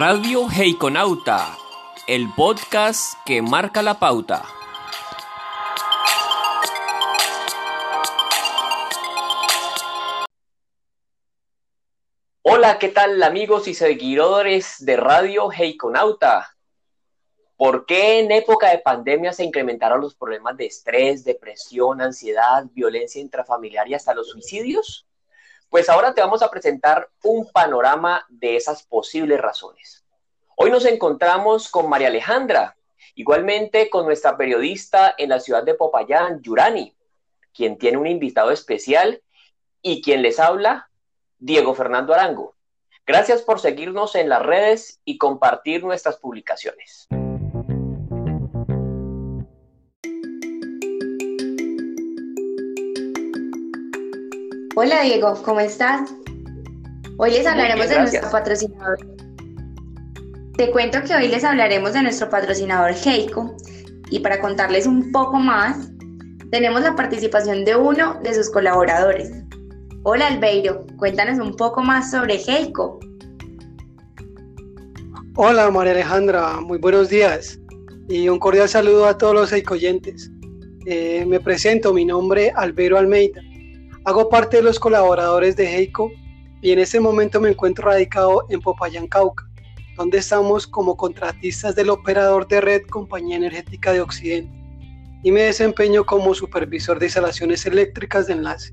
Radio Heikonauta, el podcast que marca la pauta. Hola, ¿qué tal amigos y seguidores de Radio Heikonauta? ¿Por qué en época de pandemia se incrementaron los problemas de estrés, depresión, ansiedad, violencia intrafamiliar y hasta los suicidios? Pues ahora te vamos a presentar un panorama de esas posibles razones. Hoy nos encontramos con María Alejandra, igualmente con nuestra periodista en la ciudad de Popayán, Yurani, quien tiene un invitado especial y quien les habla, Diego Fernando Arango. Gracias por seguirnos en las redes y compartir nuestras publicaciones. Hola Diego, ¿cómo estás? Hoy les hablaremos de nuestro patrocinador. Te cuento que hoy les hablaremos de nuestro patrocinador Heiko y para contarles un poco más, tenemos la participación de uno de sus colaboradores. Hola Albeiro, cuéntanos un poco más sobre Heiko. Hola María Alejandra, muy buenos días y un cordial saludo a todos los Heikoyentes. Eh, me presento, mi nombre Albeiro Almeida Hago parte de los colaboradores de Heiko y en este momento me encuentro radicado en Popayán, Cauca, donde estamos como contratistas del operador de red Compañía Energética de Occidente y me desempeño como supervisor de instalaciones eléctricas de enlace.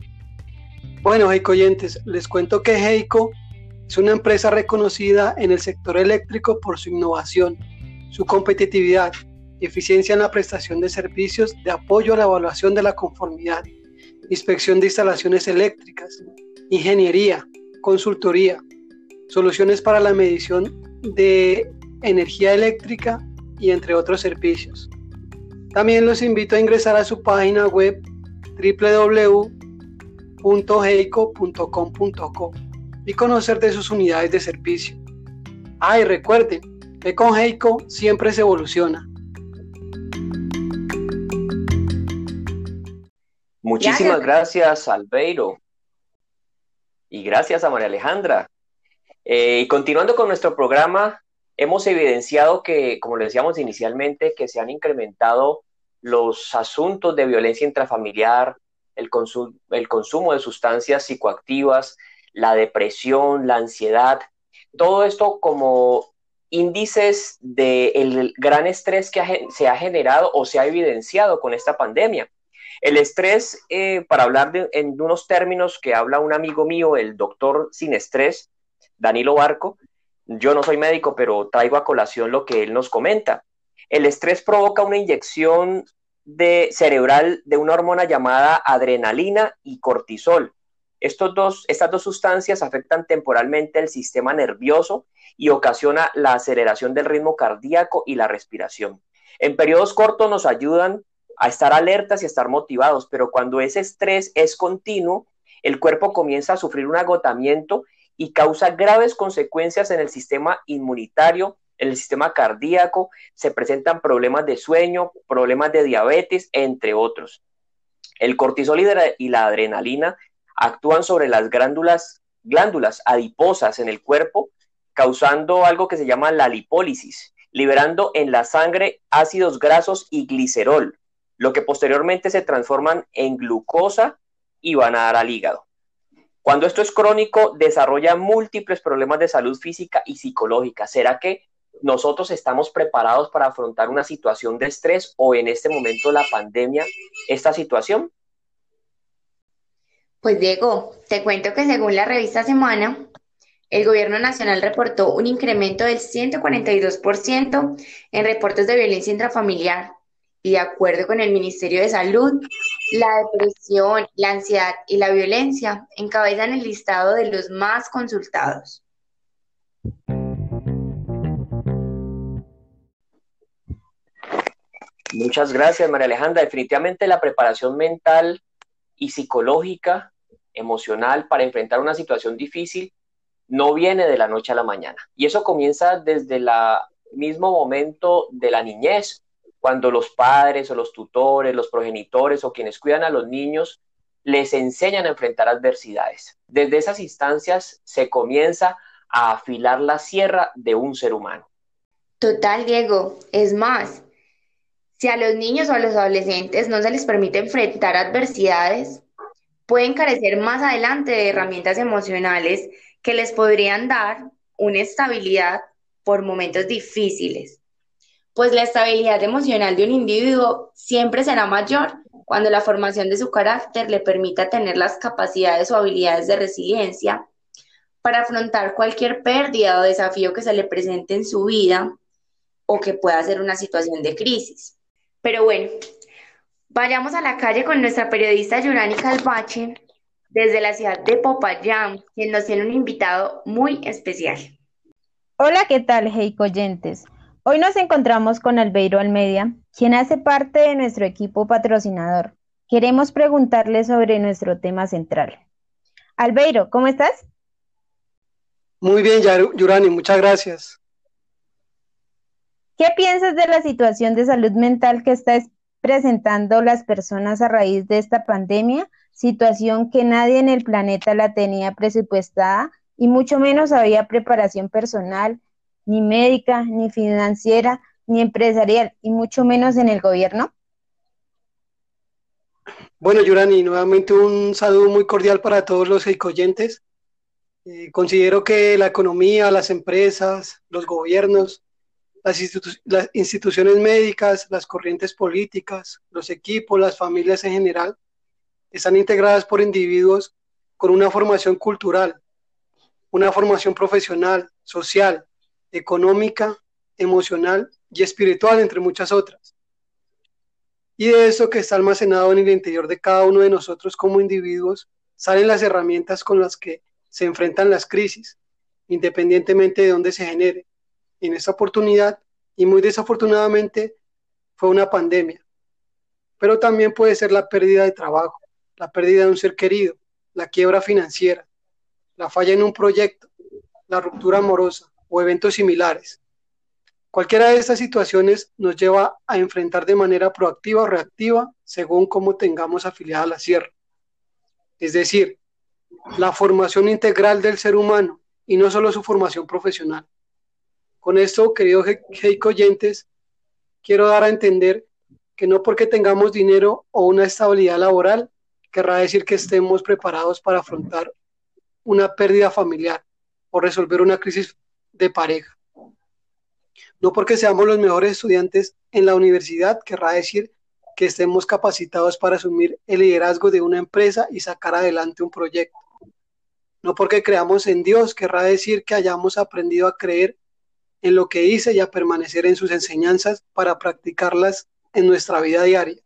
Bueno, Heiko oyentes, les cuento que Heiko es una empresa reconocida en el sector eléctrico por su innovación, su competitividad eficiencia en la prestación de servicios de apoyo a la evaluación de la conformidad inspección de instalaciones eléctricas, ingeniería, consultoría, soluciones para la medición de energía eléctrica y entre otros servicios. También los invito a ingresar a su página web www.heico.com.co y conocer de sus unidades de servicio. Ah, y recuerden que con siempre se evoluciona. Muchísimas gracias, Albeiro. Y gracias a María Alejandra. Eh, y continuando con nuestro programa, hemos evidenciado que, como le decíamos inicialmente, que se han incrementado los asuntos de violencia intrafamiliar, el, el consumo de sustancias psicoactivas, la depresión, la ansiedad, todo esto como índices del gran estrés que se ha generado o se ha evidenciado con esta pandemia. El estrés, eh, para hablar de, en unos términos que habla un amigo mío, el doctor sin estrés, Danilo Barco, yo no soy médico, pero traigo a colación lo que él nos comenta. El estrés provoca una inyección de cerebral de una hormona llamada adrenalina y cortisol. Estos dos, estas dos sustancias afectan temporalmente el sistema nervioso y ocasiona la aceleración del ritmo cardíaco y la respiración. En periodos cortos nos ayudan a estar alertas y a estar motivados, pero cuando ese estrés es continuo, el cuerpo comienza a sufrir un agotamiento y causa graves consecuencias en el sistema inmunitario, en el sistema cardíaco, se presentan problemas de sueño, problemas de diabetes, entre otros. El cortisol y la adrenalina actúan sobre las glándulas, glándulas adiposas en el cuerpo, causando algo que se llama la lipólisis, liberando en la sangre ácidos grasos y glicerol, lo que posteriormente se transforman en glucosa y van a dar al hígado. Cuando esto es crónico, desarrolla múltiples problemas de salud física y psicológica. ¿Será que nosotros estamos preparados para afrontar una situación de estrés o en este momento la pandemia, esta situación? Pues Diego, te cuento que según la revista Semana, el gobierno nacional reportó un incremento del 142% en reportes de violencia intrafamiliar, y de acuerdo con el Ministerio de Salud, la depresión, la ansiedad y la violencia encabezan el listado de los más consultados. Muchas gracias, María Alejandra. Definitivamente la preparación mental y psicológica, emocional para enfrentar una situación difícil no viene de la noche a la mañana. Y eso comienza desde el mismo momento de la niñez, cuando los padres o los tutores, los progenitores o quienes cuidan a los niños les enseñan a enfrentar adversidades. Desde esas instancias se comienza a afilar la sierra de un ser humano. Total, Diego. Es más, si a los niños o a los adolescentes no se les permite enfrentar adversidades, pueden carecer más adelante de herramientas emocionales que les podrían dar una estabilidad por momentos difíciles. Pues la estabilidad emocional de un individuo siempre será mayor cuando la formación de su carácter le permita tener las capacidades o habilidades de resiliencia para afrontar cualquier pérdida o desafío que se le presente en su vida o que pueda ser una situación de crisis. Pero bueno, vayamos a la calle con nuestra periodista Yurani Calvache desde la ciudad de Popayán, quien nos tiene un invitado muy especial. Hola, ¿qué tal, Oyentes? Hoy nos encontramos con Albeiro Almedia, quien hace parte de nuestro equipo patrocinador. Queremos preguntarle sobre nuestro tema central. Albeiro, ¿cómo estás? Muy bien, Yurani, muchas gracias. ¿Qué piensas de la situación de salud mental que está presentando las personas a raíz de esta pandemia? Situación que nadie en el planeta la tenía presupuestada y mucho menos había preparación personal, ni médica, ni financiera, ni empresarial, y mucho menos en el gobierno. Bueno, Yurani, nuevamente un saludo muy cordial para todos los ecoyentes. Eh, considero que la economía, las empresas, los gobiernos las, instituciones médicas, las corrientes políticas, los equipos, las familias en general, están integradas por individuos con una formación cultural, una formación profesional, social, económica, emocional y espiritual, entre muchas otras. Y de eso que está almacenado en el interior de cada uno de nosotros como individuos, salen las herramientas con las que se enfrentan las crisis, independientemente de dónde se genere en esta oportunidad y muy desafortunadamente fue una pandemia. Pero también puede ser la pérdida de trabajo, la pérdida de un ser querido, la quiebra financiera, la falla en un proyecto, la ruptura amorosa o eventos similares. Cualquiera de estas situaciones nos lleva a enfrentar de manera proactiva o reactiva según cómo tengamos afiliada la sierra. Es decir, la formación integral del ser humano y no solo su formación profesional. Con esto, queridos Heiko oyentes, quiero dar a entender que no porque tengamos dinero o una estabilidad laboral, querrá decir que estemos preparados para afrontar una pérdida familiar o resolver una crisis de pareja. No porque seamos los mejores estudiantes en la universidad, querrá decir que estemos capacitados para asumir el liderazgo de una empresa y sacar adelante un proyecto. No porque creamos en Dios, querrá decir que hayamos aprendido a creer en lo que dice y a permanecer en sus enseñanzas para practicarlas en nuestra vida diaria.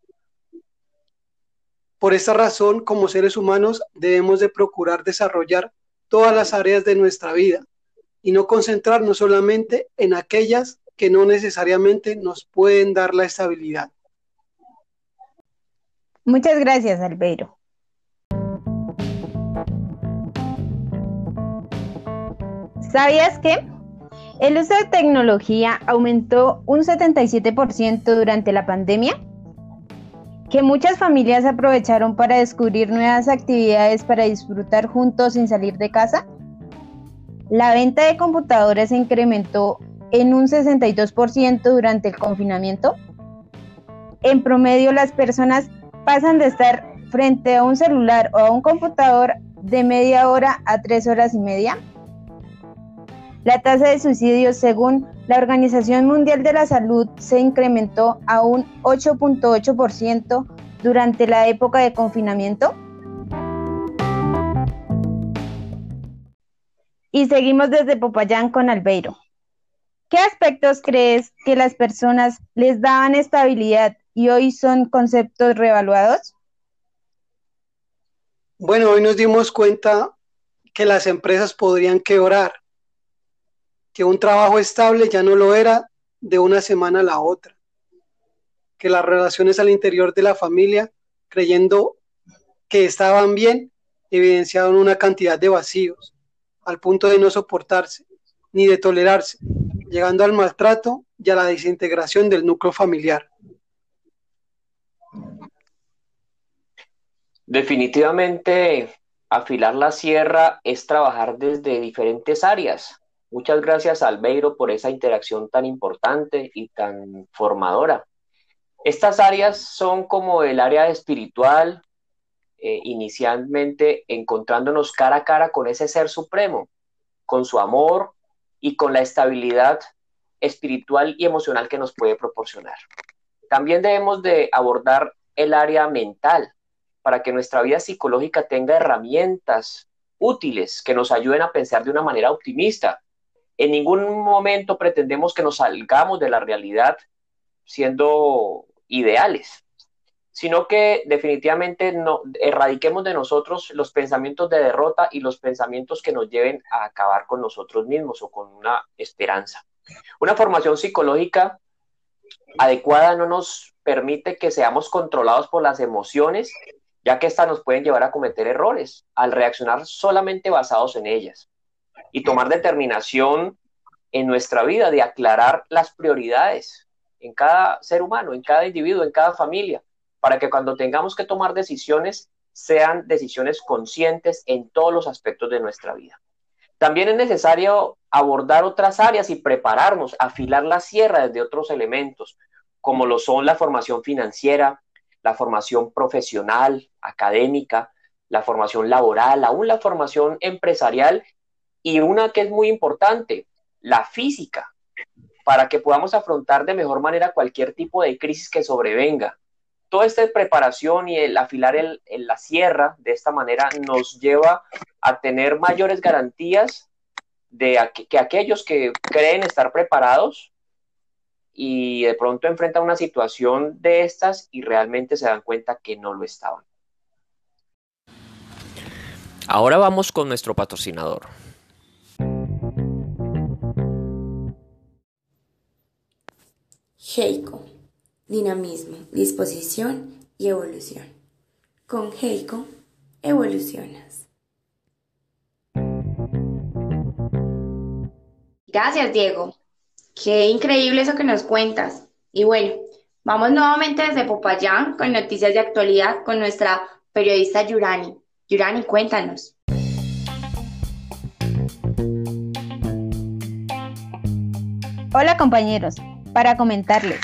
Por esta razón, como seres humanos, debemos de procurar desarrollar todas las áreas de nuestra vida y no concentrarnos solamente en aquellas que no necesariamente nos pueden dar la estabilidad. Muchas gracias, Albeiro. ¿Sabías que el uso de tecnología aumentó un 77% durante la pandemia, que muchas familias aprovecharon para descubrir nuevas actividades para disfrutar juntos sin salir de casa. La venta de computadores se incrementó en un 62% durante el confinamiento. En promedio, las personas pasan de estar frente a un celular o a un computador de media hora a tres horas y media. La tasa de suicidios, según la Organización Mundial de la Salud, se incrementó a un 8.8% durante la época de confinamiento. Y seguimos desde Popayán con Albeiro. ¿Qué aspectos crees que las personas les daban estabilidad y hoy son conceptos reevaluados? Bueno, hoy nos dimos cuenta que las empresas podrían quebrar que un trabajo estable ya no lo era de una semana a la otra, que las relaciones al interior de la familia, creyendo que estaban bien, evidenciaron una cantidad de vacíos, al punto de no soportarse ni de tolerarse, llegando al maltrato y a la desintegración del núcleo familiar. Definitivamente, afilar la sierra es trabajar desde diferentes áreas, Muchas gracias, Albeiro, por esa interacción tan importante y tan formadora. Estas áreas son como el área espiritual, eh, inicialmente encontrándonos cara a cara con ese ser supremo, con su amor y con la estabilidad espiritual y emocional que nos puede proporcionar. También debemos de abordar el área mental para que nuestra vida psicológica tenga herramientas útiles que nos ayuden a pensar de una manera optimista. En ningún momento pretendemos que nos salgamos de la realidad siendo ideales, sino que definitivamente erradiquemos de nosotros los pensamientos de derrota y los pensamientos que nos lleven a acabar con nosotros mismos o con una esperanza. Una formación psicológica adecuada no nos permite que seamos controlados por las emociones, ya que éstas nos pueden llevar a cometer errores al reaccionar solamente basados en ellas y tomar determinación en nuestra vida de aclarar las prioridades en cada ser humano, en cada individuo, en cada familia, para que cuando tengamos que tomar decisiones sean decisiones conscientes en todos los aspectos de nuestra vida. También es necesario abordar otras áreas y prepararnos, afilar la sierra desde otros elementos, como lo son la formación financiera, la formación profesional, académica, la formación laboral, aún la formación empresarial y una que es muy importante, la física, para que podamos afrontar de mejor manera cualquier tipo de crisis que sobrevenga. Toda esta preparación y el afilar el, la sierra de esta manera nos lleva a tener mayores garantías de que aquellos que creen estar preparados y de pronto enfrentan una situación de estas y realmente se dan cuenta que no lo estaban. Ahora vamos con nuestro patrocinador. Heiko, dinamismo, disposición y evolución. Con Heiko, evolucionas. Gracias, Diego. Qué increíble eso que nos cuentas. Y bueno, vamos nuevamente desde Popayán con noticias de actualidad con nuestra periodista Yurani. Yurani, cuéntanos. Hola compañeros, para comentarles.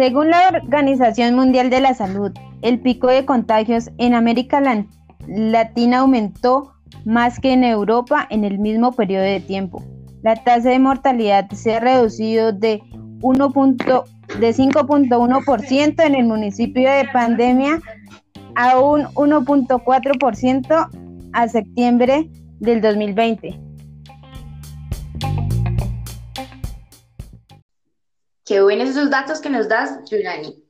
Según la Organización Mundial de la Salud, el pico de contagios en América Latina aumentó más que en Europa en el mismo periodo de tiempo. La tasa de mortalidad se ha reducido de, de 5.1% en el municipio de pandemia a un 1.4% a septiembre del 2020. Qué buenos esos datos que nos das, Yurani.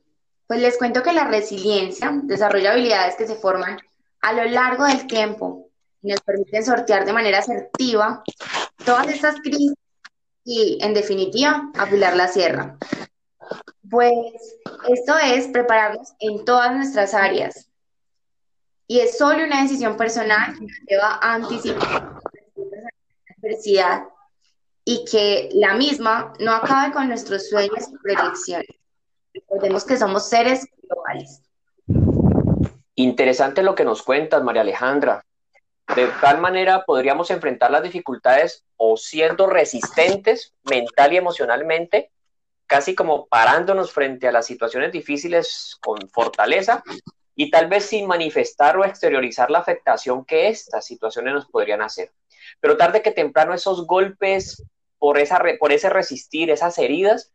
Pues les cuento que la resiliencia desarrolla habilidades que se forman a lo largo del tiempo y nos permiten sortear de manera asertiva todas estas crisis y, en definitiva, afilar la sierra. Pues esto es prepararnos en todas nuestras áreas. Y es solo una decisión personal que nos lleva a anticipar la adversidad y que la misma no acabe con nuestros sueños y proyecciones. Recordemos que somos seres globales. Interesante lo que nos cuentas, María Alejandra. De tal manera podríamos enfrentar las dificultades o siendo resistentes mental y emocionalmente, casi como parándonos frente a las situaciones difíciles con fortaleza y tal vez sin manifestar o exteriorizar la afectación que estas situaciones nos podrían hacer. Pero tarde que temprano esos golpes por, esa, por ese resistir, esas heridas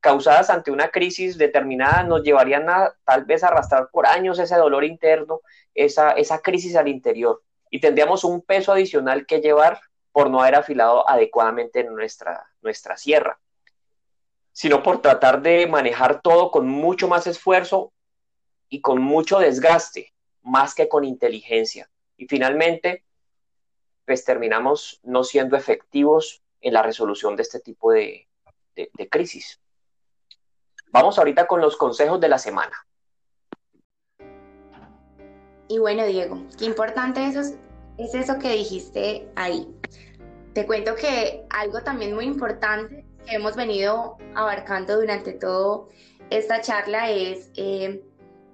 causadas ante una crisis determinada nos llevarían a tal vez arrastrar por años ese dolor interno esa, esa crisis al interior y tendríamos un peso adicional que llevar por no haber afilado adecuadamente nuestra, nuestra sierra, sino por tratar de manejar todo con mucho más esfuerzo y con mucho desgaste, más que con inteligencia. Y finalmente, pues terminamos no siendo efectivos en la resolución de este tipo de, de crisis. Vamos ahorita con los consejos de la semana. Y bueno, Diego, qué importante eso es, eso que dijiste ahí. Te cuento que algo también muy importante que hemos venido abarcando durante toda esta charla es eh,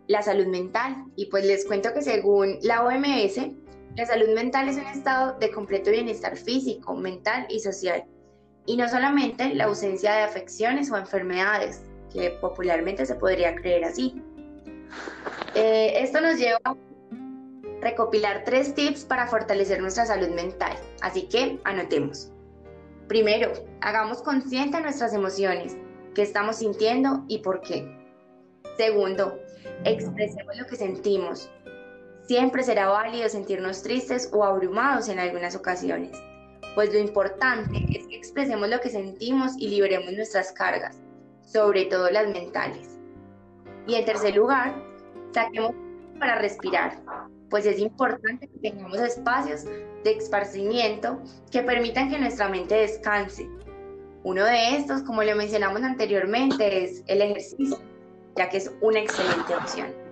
la salud mental. Y pues les cuento que según la OMS, La salud mental es un estado de completo bienestar físico, mental y social, y no solamente la ausencia de afecciones o enfermedades, que popularmente se podría creer así. Eh, esto nos lleva a recopilar tres tips para fortalecer nuestra salud mental, así que anotemos. Primero, hagamos consciente nuestras emociones, qué estamos sintiendo y por qué. Segundo, expresemos lo que sentimos. Siempre será válido sentirnos tristes o abrumados en algunas ocasiones, pues lo importante es que expresemos lo que sentimos y liberemos nuestras cargas, sobre todo las mentales. Y en tercer lugar, saquemos para respirar, pues es importante que tengamos espacios de esparcimiento que permitan que nuestra mente descanse. Uno de estos, como le mencionamos anteriormente, es el ejercicio, ya que es una excelente opción.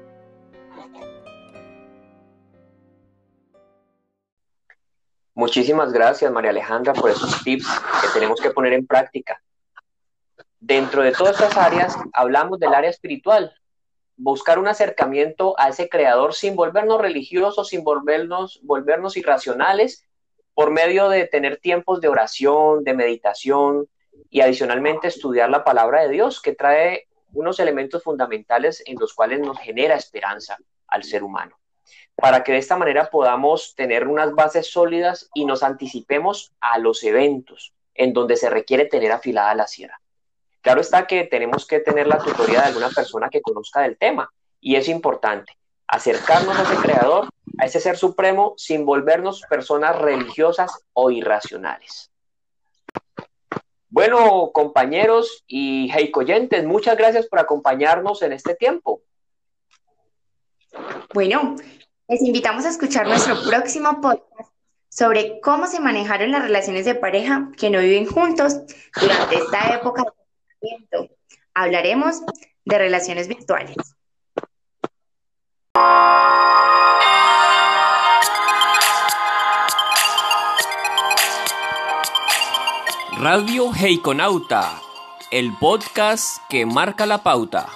Muchísimas gracias, María Alejandra, por esos tips que tenemos que poner en práctica. Dentro de todas estas áreas, hablamos del área espiritual, buscar un acercamiento a ese creador sin volvernos religiosos, sin volvernos, volvernos irracionales, por medio de tener tiempos de oración, de meditación y adicionalmente estudiar la palabra de Dios, que trae unos elementos fundamentales en los cuales nos genera esperanza al ser humano, para que de esta manera podamos tener unas bases sólidas y nos anticipemos a los eventos en donde se requiere tener afilada la sierra. Claro está que tenemos que tener la tutoría de alguna persona que conozca del tema y es importante acercarnos a ese creador, a ese ser supremo, sin volvernos personas religiosas o irracionales. Bueno, compañeros y heicoyentes, muchas gracias por acompañarnos en este tiempo. Bueno, les invitamos a escuchar nuestro próximo podcast sobre cómo se manejaron las relaciones de pareja que no viven juntos durante esta época Hablaremos de relaciones virtuales. Radio Heikonauta, el podcast que marca la pauta.